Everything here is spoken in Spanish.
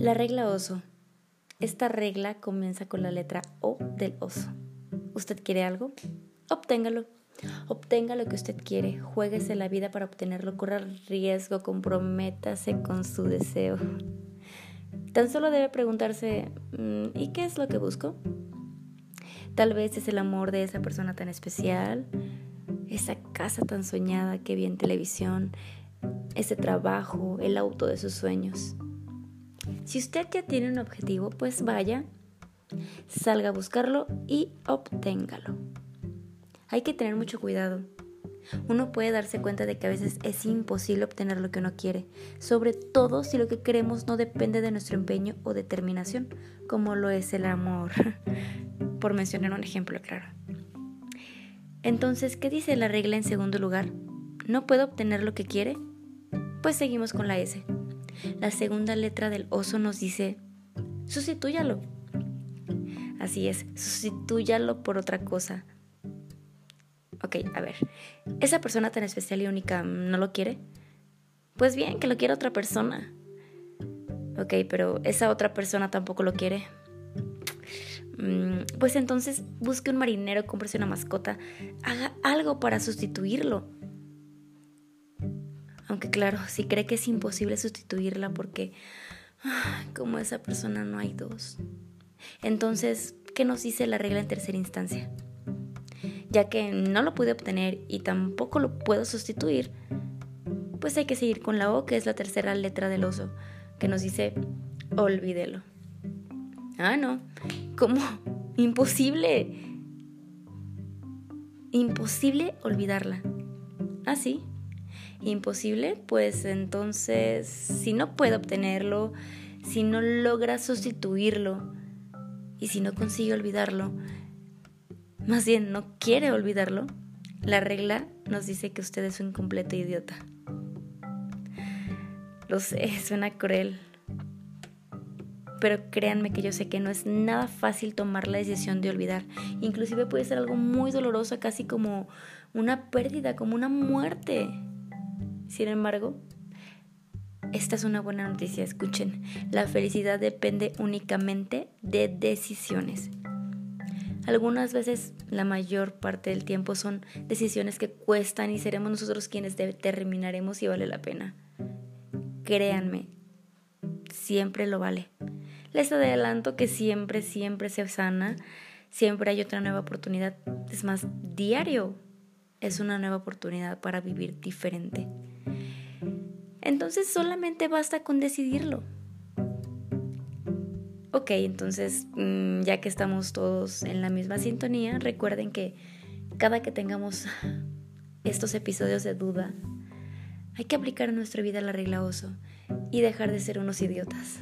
La regla oso. Esta regla comienza con la letra O del oso. ¿Usted quiere algo? Obténgalo. Obtenga lo que usted quiere. Juéguese la vida para obtenerlo. Corra riesgo. Comprométase con su deseo. Tan solo debe preguntarse, mm, ¿y qué es lo que busco? Tal vez es el amor de esa persona tan especial, esa casa tan soñada que vi en televisión, ese trabajo, el auto de sus sueños. Si usted ya tiene un objetivo, pues vaya, salga a buscarlo y obténgalo. Hay que tener mucho cuidado. Uno puede darse cuenta de que a veces es imposible obtener lo que uno quiere, sobre todo si lo que queremos no depende de nuestro empeño o determinación, como lo es el amor, por mencionar un ejemplo claro. Entonces, ¿qué dice la regla en segundo lugar? ¿No puede obtener lo que quiere? Pues seguimos con la S. La segunda letra del oso nos dice, sustitúyalo. Así es, sustitúyalo por otra cosa. Ok, a ver, ¿esa persona tan especial y única no lo quiere? Pues bien, que lo quiera otra persona. Ok, pero esa otra persona tampoco lo quiere. Mm, pues entonces busque un marinero, cómprese una mascota, haga algo para sustituirlo. Aunque claro, si cree que es imposible sustituirla porque ah, como esa persona no hay dos. Entonces, ¿qué nos dice la regla en tercera instancia? Ya que no lo pude obtener y tampoco lo puedo sustituir, pues hay que seguir con la O, que es la tercera letra del oso, que nos dice olvídelo. Ah, no, ¿cómo? Imposible. Imposible olvidarla. Ah, sí. Imposible, pues entonces, si no puede obtenerlo, si no logra sustituirlo y si no consigue olvidarlo, más bien no quiere olvidarlo, la regla nos dice que usted es un completo idiota. Lo sé, suena cruel, pero créanme que yo sé que no es nada fácil tomar la decisión de olvidar. Inclusive puede ser algo muy doloroso, casi como una pérdida, como una muerte. Sin embargo, esta es una buena noticia, escuchen. La felicidad depende únicamente de decisiones. Algunas veces, la mayor parte del tiempo son decisiones que cuestan y seremos nosotros quienes determinaremos si vale la pena. Créanme, siempre lo vale. Les adelanto que siempre, siempre se sana, siempre hay otra nueva oportunidad. Es más, diario es una nueva oportunidad para vivir diferente. Entonces solamente basta con decidirlo. Ok, entonces mm, ya que estamos todos en la misma sintonía, recuerden que cada que tengamos estos episodios de duda, hay que aplicar en nuestra vida la regla oso y dejar de ser unos idiotas.